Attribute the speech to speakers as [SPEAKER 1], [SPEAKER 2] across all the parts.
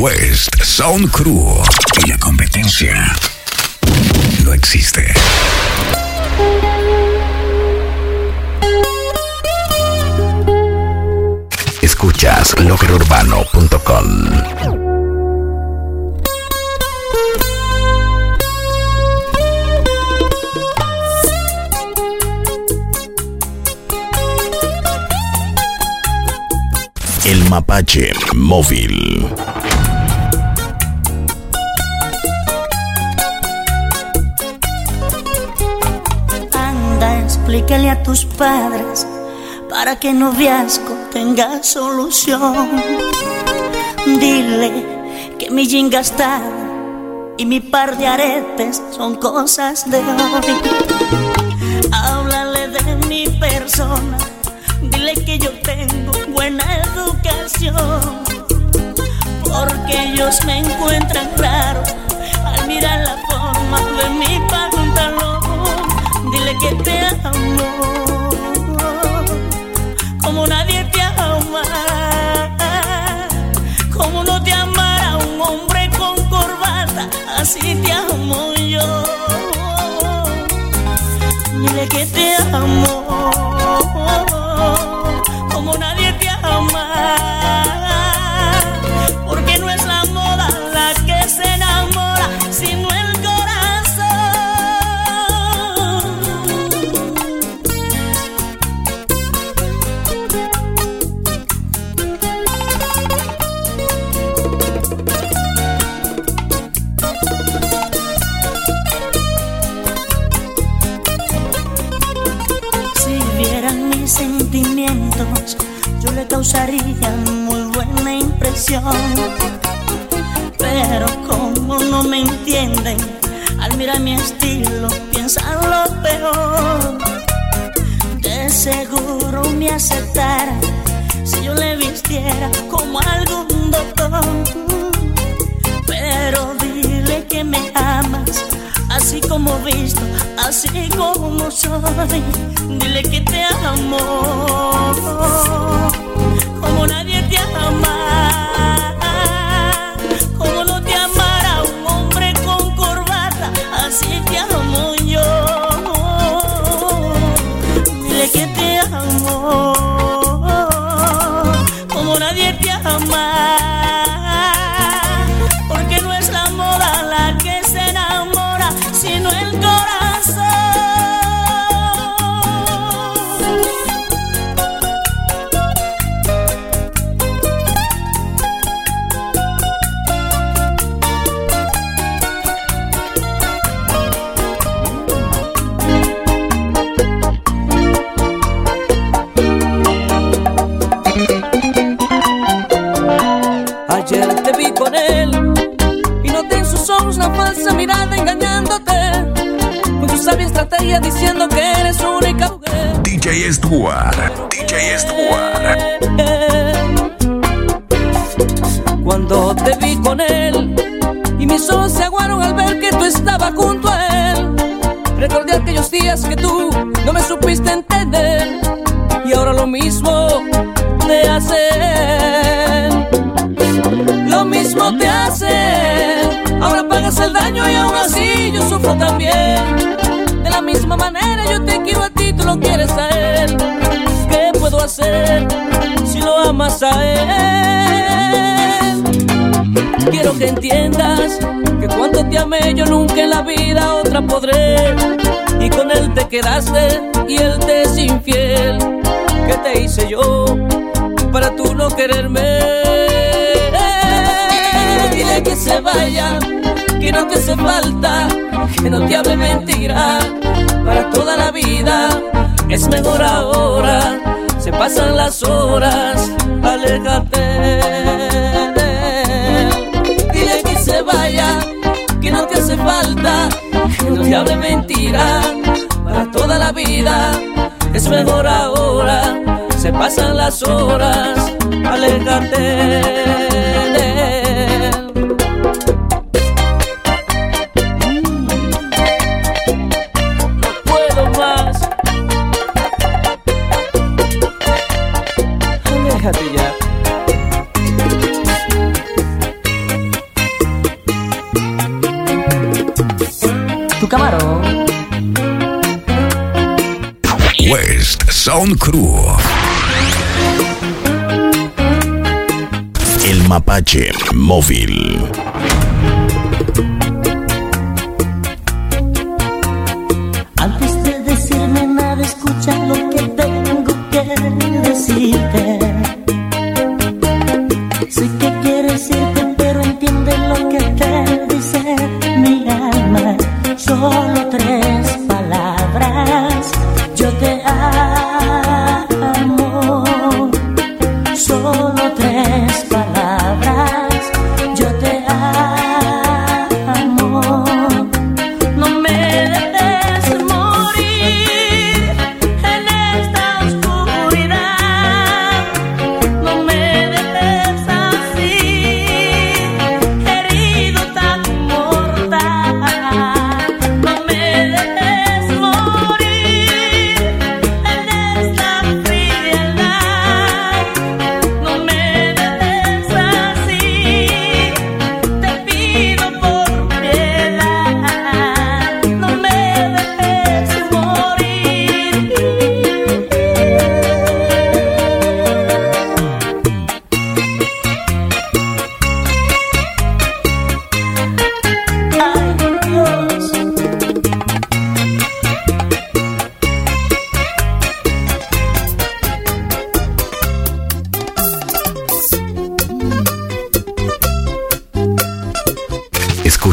[SPEAKER 1] West Sound Crew y la competencia no existe. Escuchas logerurbano.com. El Mapache Móvil.
[SPEAKER 2] Explícale a tus padres para que noviazgo tenga solución. Dile que mi jean gastado y mi par de aretes son cosas de hoy. Háblale de mi persona Dile que yo tengo buena educación. Porque ellos me encuentran raro al mirar la forma de mi pantalón. Pero como no me entienden, al mirar mi estilo piensan lo peor. De seguro me aceptara si yo le vistiera como algún doctor. Pero dile que me amas, así como visto, así como soy. Dile que te amo,
[SPEAKER 3] diciendo que eres única mujer.
[SPEAKER 1] DJ Stuart. DJ Stuart.
[SPEAKER 3] Cuando te vi con él y mis ojos se aguaron al ver que tú estabas junto a él. Recordé aquellos días que tú no me supiste entender y ahora lo mismo te hacen. Lo mismo te hacen. Ahora pagas el daño y aún así yo sufro también. La misma manera yo te quiero a ti, tú lo quieres a él. ¿Qué puedo hacer si lo amas a él? Quiero que entiendas que cuando te amé yo nunca en la vida otra podré. Y con él te quedaste y él te es infiel. ¿Qué te hice yo para tú no quererme? Dile que se vaya, que no te hace falta, que no te hable mentira para toda la vida. Es mejor ahora, se pasan las horas, aléjate. Dile que se vaya, que no te hace falta, que no te hable mentira para toda la vida. Es mejor ahora, se pasan las horas, aléjate
[SPEAKER 4] Sound Crew. El mapache móvil.
[SPEAKER 2] Antes de decirme nada, escucha lo que tengo que decirte. Sé que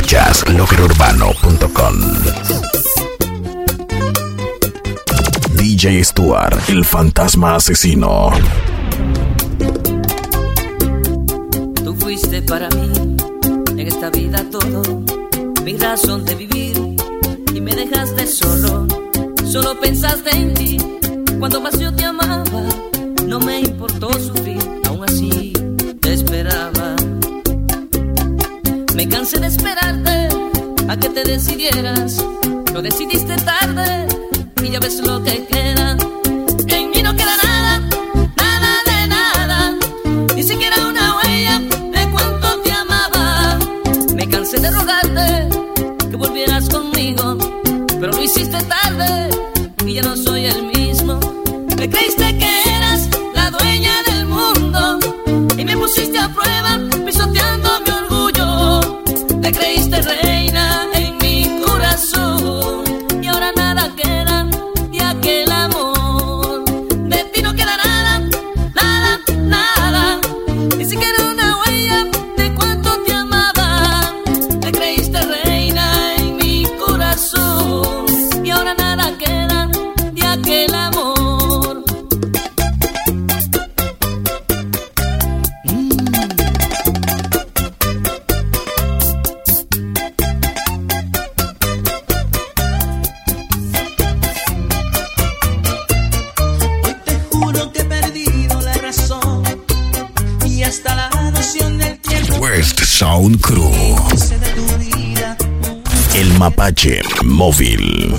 [SPEAKER 4] jazzlockerurbano.com DJ Stuart, el fantasma asesino.
[SPEAKER 3] Tú fuiste para mí, en esta vida todo, mi razón de vivir, y me dejaste solo, solo pensaste en ti, cuando más yo te amaba, no me importaba que te decidieras. Lo decidiste tarde y ya ves lo que queda. En mí no queda nada, nada de nada, ni siquiera una huella de cuánto te amaba. Me cansé de rogarte que volvieras conmigo, pero lo hiciste tarde. El
[SPEAKER 4] mapache móvil.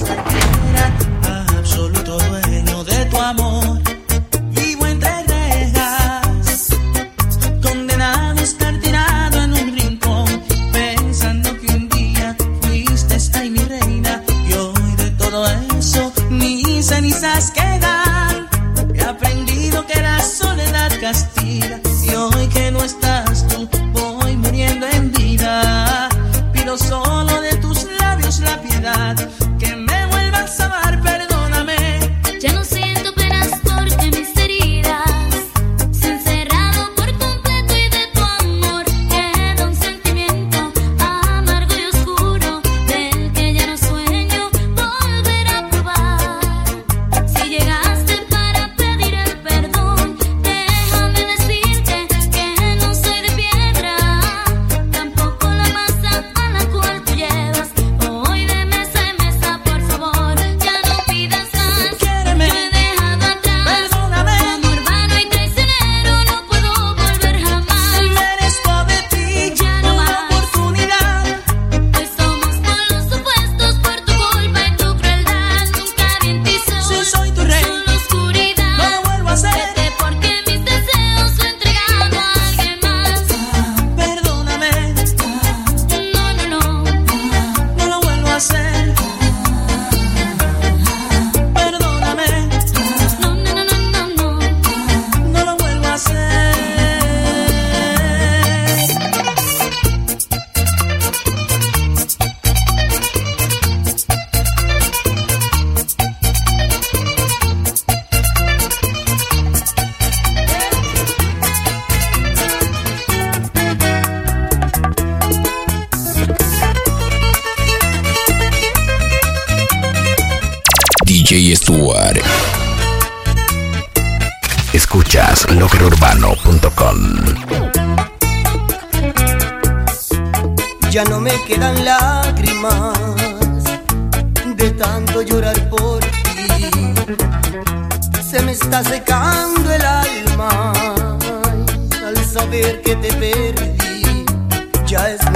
[SPEAKER 5] DJ Stuart. Escuchas lockerurbano.com.
[SPEAKER 6] Ya no me quedan lágrimas de tanto llorar por ti. Se me está secando el alma al saber que te perdí. Ya es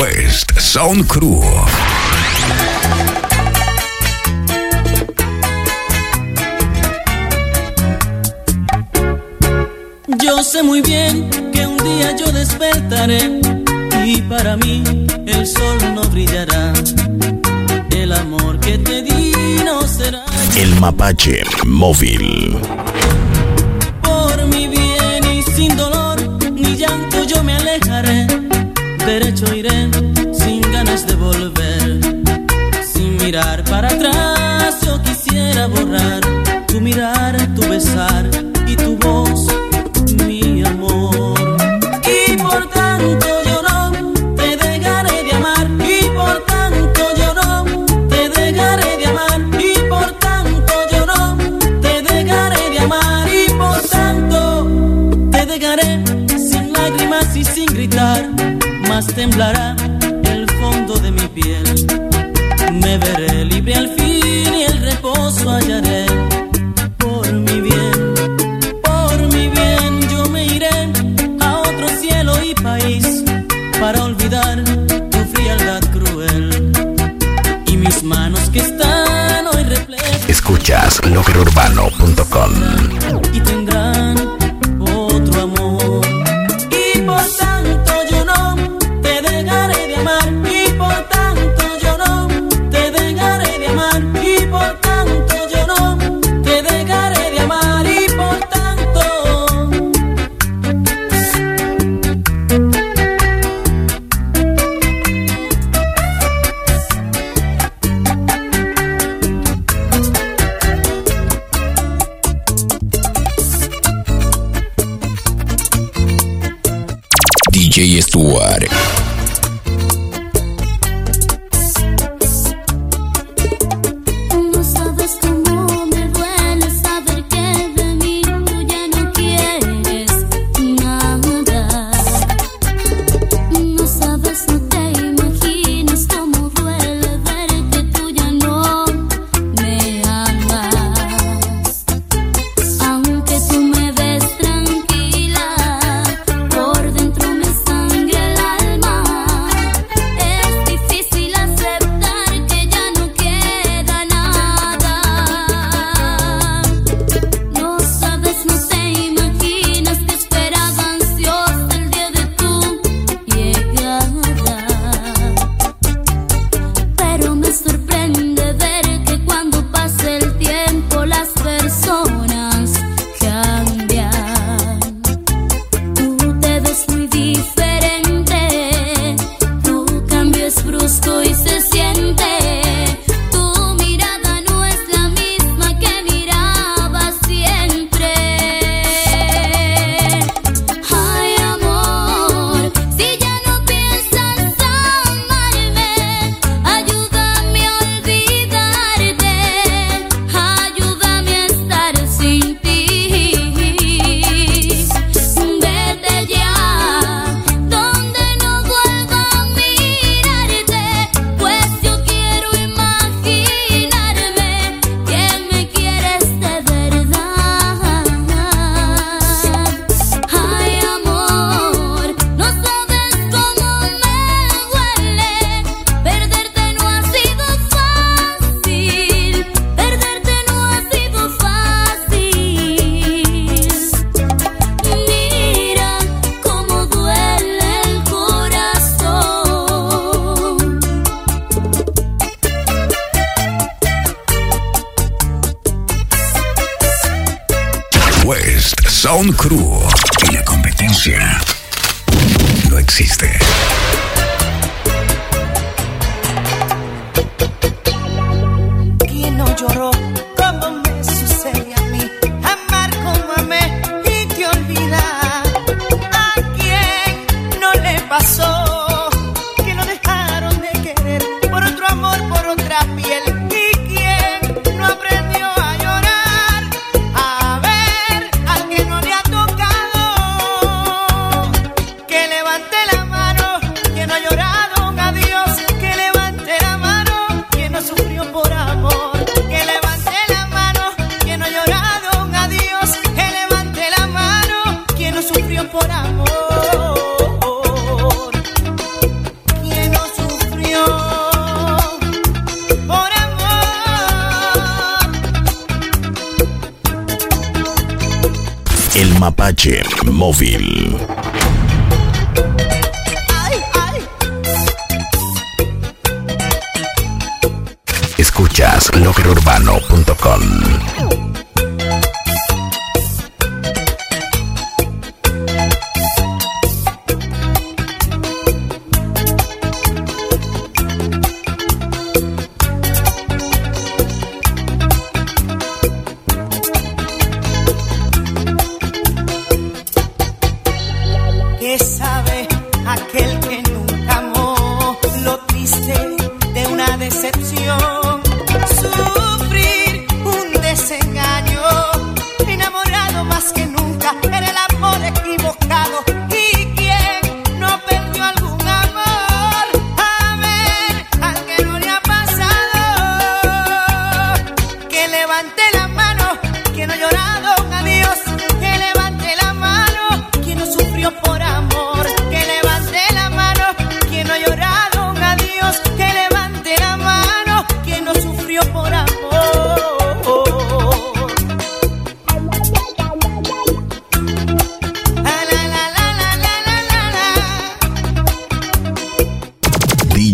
[SPEAKER 5] West Sound Crew.
[SPEAKER 7] Yo sé muy bien que un día yo despertaré y para mí el sol no brillará. El amor que te di no será.
[SPEAKER 5] El mapache móvil.
[SPEAKER 7] mirar para atrás. país para olvidar tu frialdad cruel y mis manos que están hoy repletas.
[SPEAKER 5] Escuchas logerurbano.com.
[SPEAKER 7] y
[SPEAKER 6] esto
[SPEAKER 1] arregla. Mapache Móvil.
[SPEAKER 6] Ay, ay.
[SPEAKER 1] Escuchas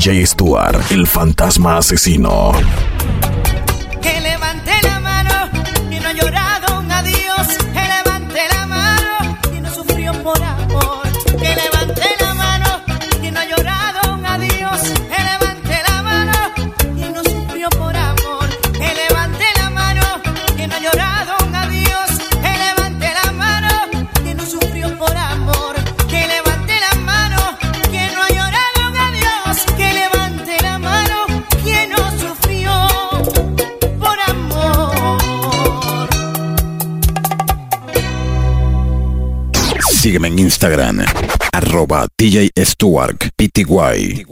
[SPEAKER 6] J. Stewart, el
[SPEAKER 1] fantasma asesino. Sígueme en Instagram, arroba DJ Stuart, PTY.